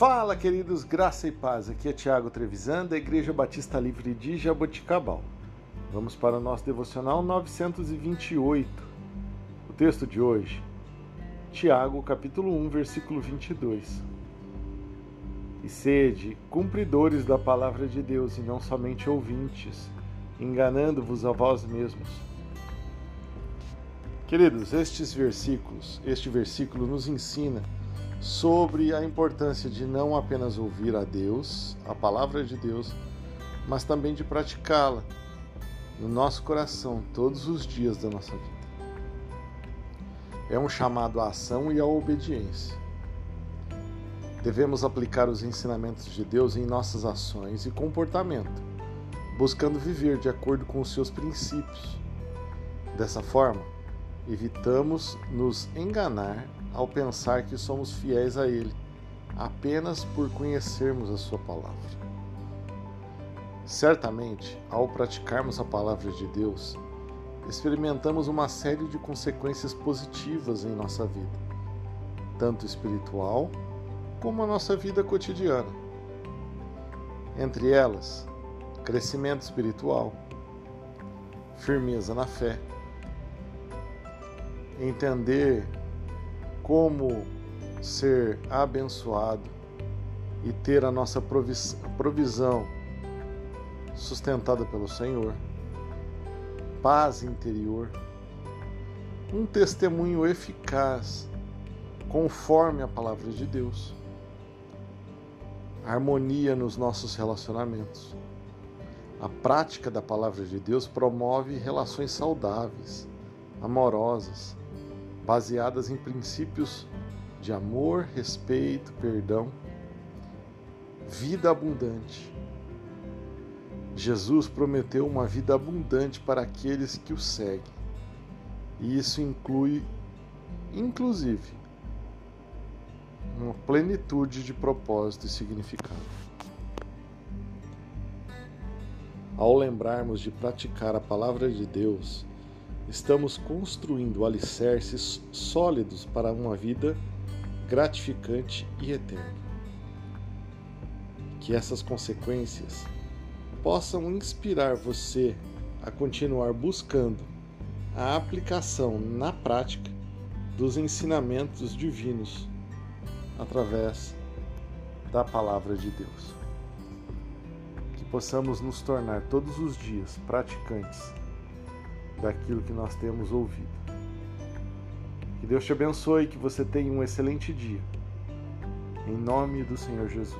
Fala, queridos, graça e paz. Aqui é Tiago Trevisan, da Igreja Batista Livre de Jaboticabal. Vamos para o nosso devocional 928. O texto de hoje, Tiago, capítulo 1, versículo 22. E sede cumpridores da palavra de Deus e não somente ouvintes, enganando-vos a vós mesmos. Queridos, estes versículos, este versículo nos ensina sobre a importância de não apenas ouvir a Deus, a palavra de Deus, mas também de praticá-la no nosso coração todos os dias da nossa vida. É um chamado à ação e à obediência. Devemos aplicar os ensinamentos de Deus em nossas ações e comportamento, buscando viver de acordo com os seus princípios. Dessa forma, evitamos nos enganar ao pensar que somos fiéis a Ele, apenas por conhecermos a Sua palavra. Certamente, ao praticarmos a palavra de Deus, experimentamos uma série de consequências positivas em nossa vida, tanto espiritual como a nossa vida cotidiana. Entre elas, crescimento espiritual, firmeza na fé, entender como ser abençoado e ter a nossa provisão sustentada pelo Senhor, paz interior, um testemunho eficaz conforme a palavra de Deus, harmonia nos nossos relacionamentos. A prática da palavra de Deus promove relações saudáveis, amorosas, baseadas em princípios de amor, respeito, perdão, vida abundante. Jesus prometeu uma vida abundante para aqueles que o seguem. E isso inclui, inclusive, uma plenitude de propósito e significado. Ao lembrarmos de praticar a palavra de Deus, estamos construindo alicerces sólidos para uma vida gratificante e eterna. Que essas consequências possam inspirar você a continuar buscando a aplicação na prática dos ensinamentos divinos através da palavra de Deus. Que possamos nos tornar todos os dias praticantes daquilo que nós temos ouvido. Que Deus te abençoe e que você tenha um excelente dia. Em nome do Senhor Jesus.